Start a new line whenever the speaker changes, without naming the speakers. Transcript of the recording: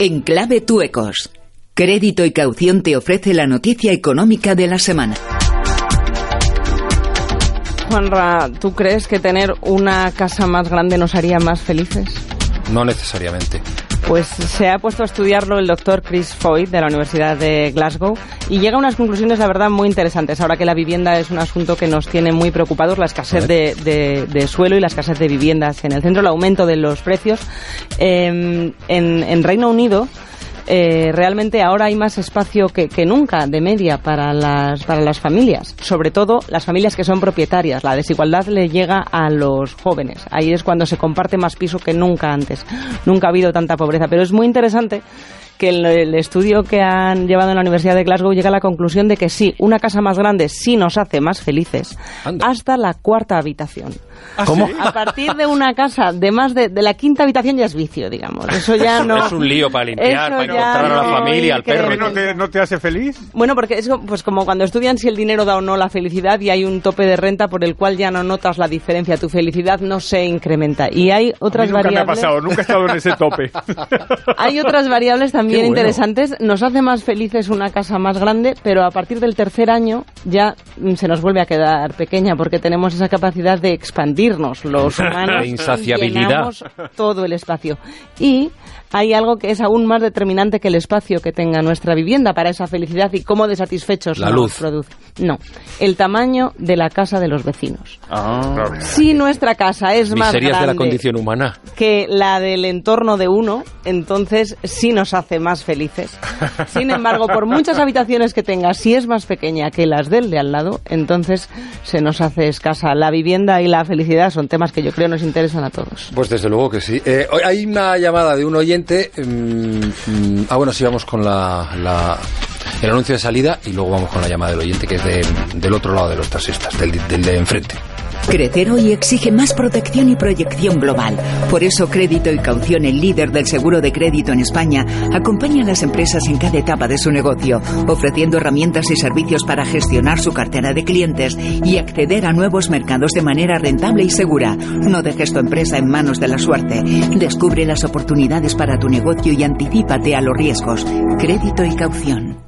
En clave Tuecos. Crédito y caución te ofrece la noticia económica de la semana.
Juanra, ¿tú crees que tener una casa más grande nos haría más felices?
No necesariamente.
Pues se ha puesto a estudiarlo el doctor Chris Foy de la Universidad de Glasgow y llega a unas conclusiones, la verdad, muy interesantes. Ahora que la vivienda es un asunto que nos tiene muy preocupados, la escasez de, suelo y la escasez de viviendas en el centro, el aumento de los precios. Em, en, en Reino Unido, eh, realmente ahora hay más espacio que, nunca de media para las, para las familias, sobre todo las familias que son propietarias. La desigualdad le llega a los jóvenes. Ahí es cuando se comparte más piso que nunca antes. Nunca ha habido tanta pobreza, pero es muy interesante que el, estudio que han llevado en la Universidad de Glasgow llega a la conclusión de que sí, una casa más grande sí nos hace más felices, hasta la cuarta habitación.
¿Ah, ¿Cómo?
A partir de una casa de más de, de, la quinta habitación ya es vicio, digamos. Eso ya no...
Es un lío para limpiar, para encontrar a la familia, al perro.
¿No te, ¿No te hace feliz?
Bueno, porque es pues como cuando estudian si el dinero da o no la felicidad y hay un tope de renta por el cual ya no notas la diferencia. Tu felicidad no se incrementa. Y hay otras
nunca
variables...
me ha pasado, nunca he estado en ese tope.
hay otras variables también interesantes. Nos hace más felices una casa más grande, pero a partir del tercer año ya se nos vuelve a quedar pequeña porque tenemos esa capacidad de expandirnos los humanos.
insaciabilidad.
todo el espacio. Y hay algo que es aún más determinante que el espacio que tenga nuestra vivienda para esa felicidad y cómo de satisfechos
la luz
produce. No, el tamaño de la casa de los vecinos.
Ah.
Si nuestra casa es más grande
de la condición humana.
que la del entorno de uno, entonces sí nos hace más felices. Sin embargo, por muchas habitaciones que tenga, si es más pequeña que las del de al lado, entonces se nos hace escasa. La vivienda y la felicidad son temas que yo creo nos interesan a todos.
Pues desde luego que sí. Eh, hay una llamada de un oyente. Mm, mm, ah, bueno, sí, vamos con la, el anuncio de salida y luego vamos con la llamada del oyente que es del otro lado de los taxistas, del, del de enfrente.
Crecer hoy exige más protección y proyección global. Por eso Crédito y Caución, el líder del seguro de crédito en España, acompaña a las empresas en cada etapa de su negocio, ofreciendo herramientas y servicios para gestionar su cartera de clientes y acceder a nuevos mercados de manera rentable y segura. No dejes tu empresa en manos de la suerte. Descubre las oportunidades para tu negocio y anticípate a los riesgos. Crédito y Caución.